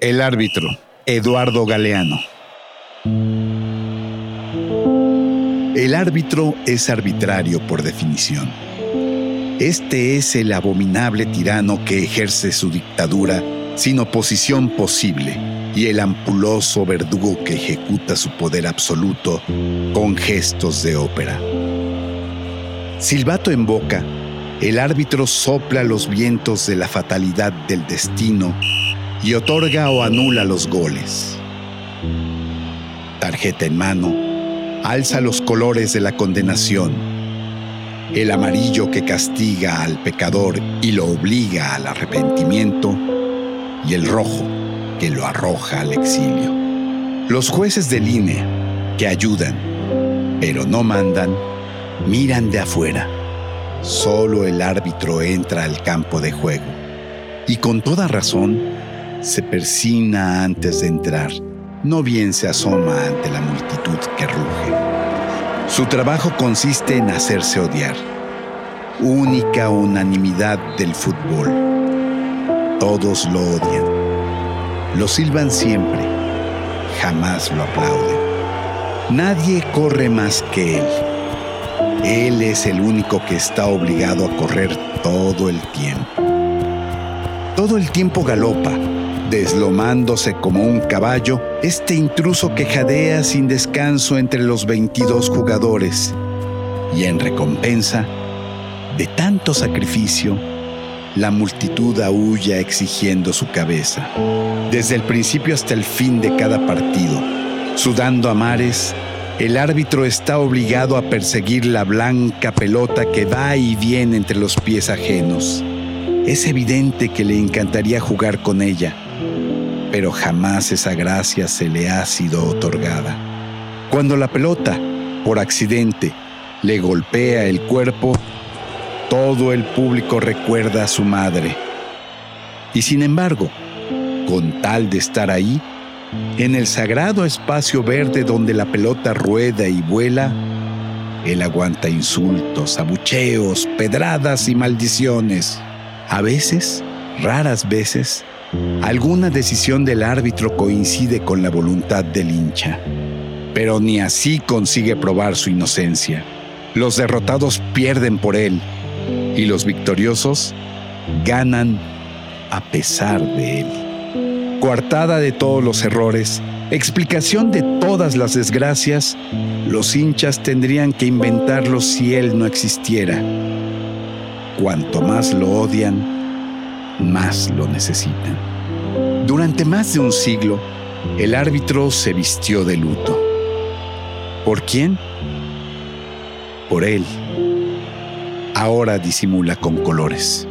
El árbitro, Eduardo Galeano. El árbitro es arbitrario por definición. Este es el abominable tirano que ejerce su dictadura sin oposición posible y el ampuloso verdugo que ejecuta su poder absoluto con gestos de ópera. Silbato en boca, el árbitro sopla los vientos de la fatalidad del destino y otorga o anula los goles. Tarjeta en mano, alza los colores de la condenación, el amarillo que castiga al pecador y lo obliga al arrepentimiento, y el rojo que lo arroja al exilio. Los jueces del INE, que ayudan, pero no mandan, miran de afuera. Solo el árbitro entra al campo de juego y con toda razón se persina antes de entrar, no bien se asoma ante la multitud que ruge. Su trabajo consiste en hacerse odiar, única unanimidad del fútbol. Todos lo odian, lo silban siempre, jamás lo aplauden. Nadie corre más que él él es el único que está obligado a correr todo el tiempo. Todo el tiempo galopa, deslomándose como un caballo, este intruso que jadea sin descanso entre los 22 jugadores. Y en recompensa de tanto sacrificio, la multitud aúlla exigiendo su cabeza, desde el principio hasta el fin de cada partido, sudando a mares el árbitro está obligado a perseguir la blanca pelota que va y viene entre los pies ajenos. Es evidente que le encantaría jugar con ella, pero jamás esa gracia se le ha sido otorgada. Cuando la pelota, por accidente, le golpea el cuerpo, todo el público recuerda a su madre. Y sin embargo, con tal de estar ahí, en el sagrado espacio verde donde la pelota rueda y vuela, él aguanta insultos, abucheos, pedradas y maldiciones. A veces, raras veces, alguna decisión del árbitro coincide con la voluntad del hincha. Pero ni así consigue probar su inocencia. Los derrotados pierden por él y los victoriosos ganan a pesar de él coartada de todos los errores, explicación de todas las desgracias, los hinchas tendrían que inventarlo si él no existiera. Cuanto más lo odian, más lo necesitan. Durante más de un siglo, el árbitro se vistió de luto. ¿Por quién? Por él. Ahora disimula con colores.